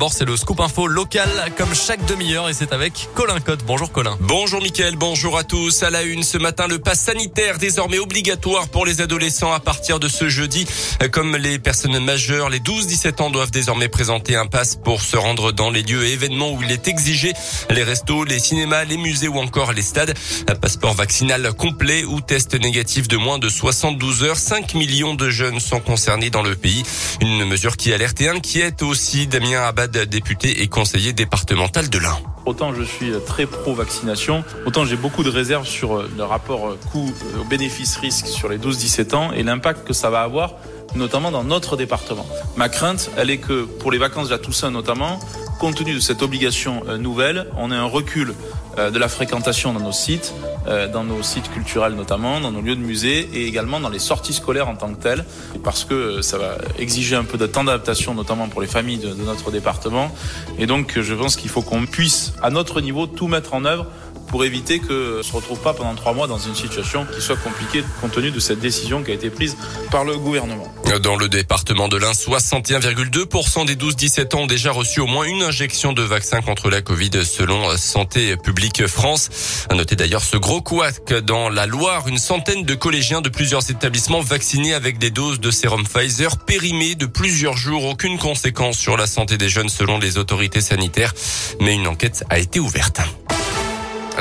Bon, c'est le scoop info local comme chaque demi-heure et c'est avec Colin Cotte. Bonjour Colin. Bonjour Mickaël, bonjour à tous. À la une ce matin, le pass sanitaire désormais obligatoire pour les adolescents à partir de ce jeudi. Comme les personnes majeures, les 12-17 ans doivent désormais présenter un pass pour se rendre dans les lieux et événements où il est exigé. Les restos, les cinémas, les musées ou encore les stades. Un passeport vaccinal complet ou test négatif de moins de 72 heures. 5 millions de jeunes sont concernés dans le pays. Une mesure qui alerte et inquiète aussi Damien Abad député et conseiller départemental de l'Ain. Autant je suis très pro-vaccination, autant j'ai beaucoup de réserves sur euh, le rapport euh, coût-bénéfice-risque sur les 12-17 ans et l'impact que ça va avoir notamment dans notre département. Ma crainte, elle est que pour les vacances de la Toussaint notamment, compte tenu de cette obligation euh, nouvelle, on ait un recul euh, de la fréquentation dans nos sites, euh, dans nos sites culturels notamment, dans nos lieux de musée et également dans les sorties scolaires en tant que telles, parce que ça va exiger un peu de temps d'adaptation, notamment pour les familles de, de notre département. Et donc, je pense qu'il faut qu'on puisse, à notre niveau, tout mettre en œuvre pour éviter que se retrouve pas pendant trois mois dans une situation qui soit compliquée compte tenu de cette décision qui a été prise par le gouvernement. Dans le département de l'Ain, 61,2% des 12-17 ans ont déjà reçu au moins une injection de vaccin contre la Covid selon Santé publique France. À noter d'ailleurs ce gros couac dans la Loire, une centaine de collégiens de plusieurs établissements vaccinés avec des doses de sérum Pfizer périmées de plusieurs jours. Aucune conséquence sur la santé des jeunes selon les autorités sanitaires, mais une enquête a été ouverte.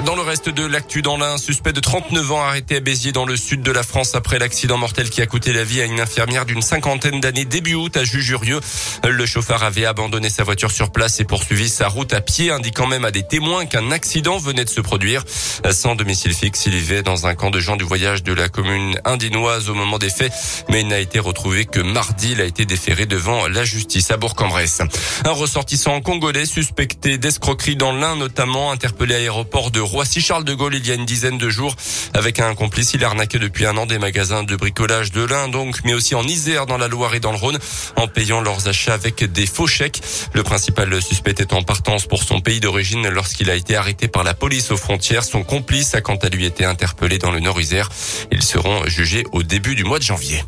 Dans le reste de l'actu dans l'un, suspect de 39 ans arrêté à Béziers dans le sud de la France après l'accident mortel qui a coûté la vie à une infirmière d'une cinquantaine d'années début août à Jujurieux. Le chauffeur avait abandonné sa voiture sur place et poursuivi sa route à pied, indiquant même à des témoins qu'un accident venait de se produire. Sans domicile fixe, il vivait dans un camp de gens du voyage de la commune indinoise au moment des faits, mais il n'a été retrouvé que mardi. Il a été déféré devant la justice à Bourg-en-Bresse. Un ressortissant congolais suspecté d'escroquerie dans l'un, notamment interpellé à l'aéroport de Roissy-Charles de Gaulle il y a une dizaine de jours. Avec un complice, il a arnaqué depuis un an des magasins de bricolage de l'Ain, donc, mais aussi en Isère, dans la Loire et dans le Rhône, en payant leurs achats avec des faux chèques. Le principal suspect est en partance pour son pays d'origine lorsqu'il a été arrêté par la police aux frontières. Son complice a quant à lui été interpellé dans le Nord-Isère. Ils seront jugés au début du mois de janvier.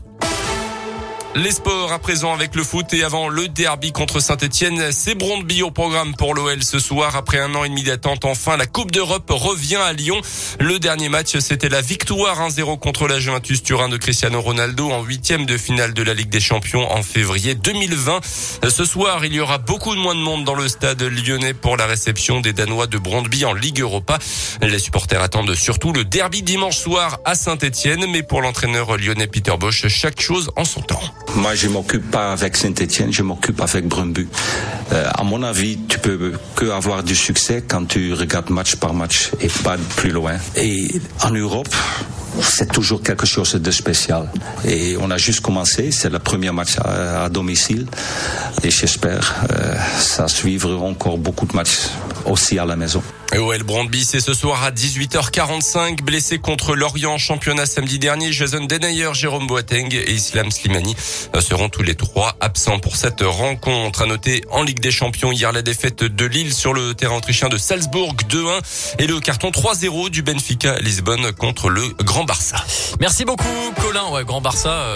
Les sports à présent avec le foot et avant le derby contre Saint-Etienne. C'est Brondby au programme pour l'OL ce soir. Après un an et demi d'attente, enfin, la Coupe d'Europe revient à Lyon. Le dernier match, c'était la victoire 1-0 contre la Juventus Turin de Cristiano Ronaldo en huitième de finale de la Ligue des Champions en février 2020. Ce soir, il y aura beaucoup de moins de monde dans le stade lyonnais pour la réception des Danois de Brondby en Ligue Europa. Les supporters attendent surtout le derby dimanche soir à Saint-Etienne, mais pour l'entraîneur lyonnais Peter Bosch, chaque chose en son temps. Moi, je m'occupe pas avec Saint-Etienne, je m'occupe avec Brumbu. Euh, à mon avis, tu peux que avoir du succès quand tu regardes match par match et pas plus loin. Et en Europe, c'est toujours quelque chose de spécial. Et on a juste commencé, c'est le premier match à, domicile. Et j'espère euh, ça suivre encore beaucoup de matchs aussi à la maison. OL Brandby, c'est ce soir à 18h45. Blessé contre Lorient, championnat samedi dernier. Jason Denayer, Jérôme Boateng et Islam Slimani seront tous les trois absents pour cette rencontre. À noter en Ligue des Champions hier la défaite de Lille sur le terrain autrichien de Salzbourg 2-1 et le carton 3-0 du Benfica Lisbonne contre le Grand Barça. Merci beaucoup Colin. Ouais, Grand Barça. Euh,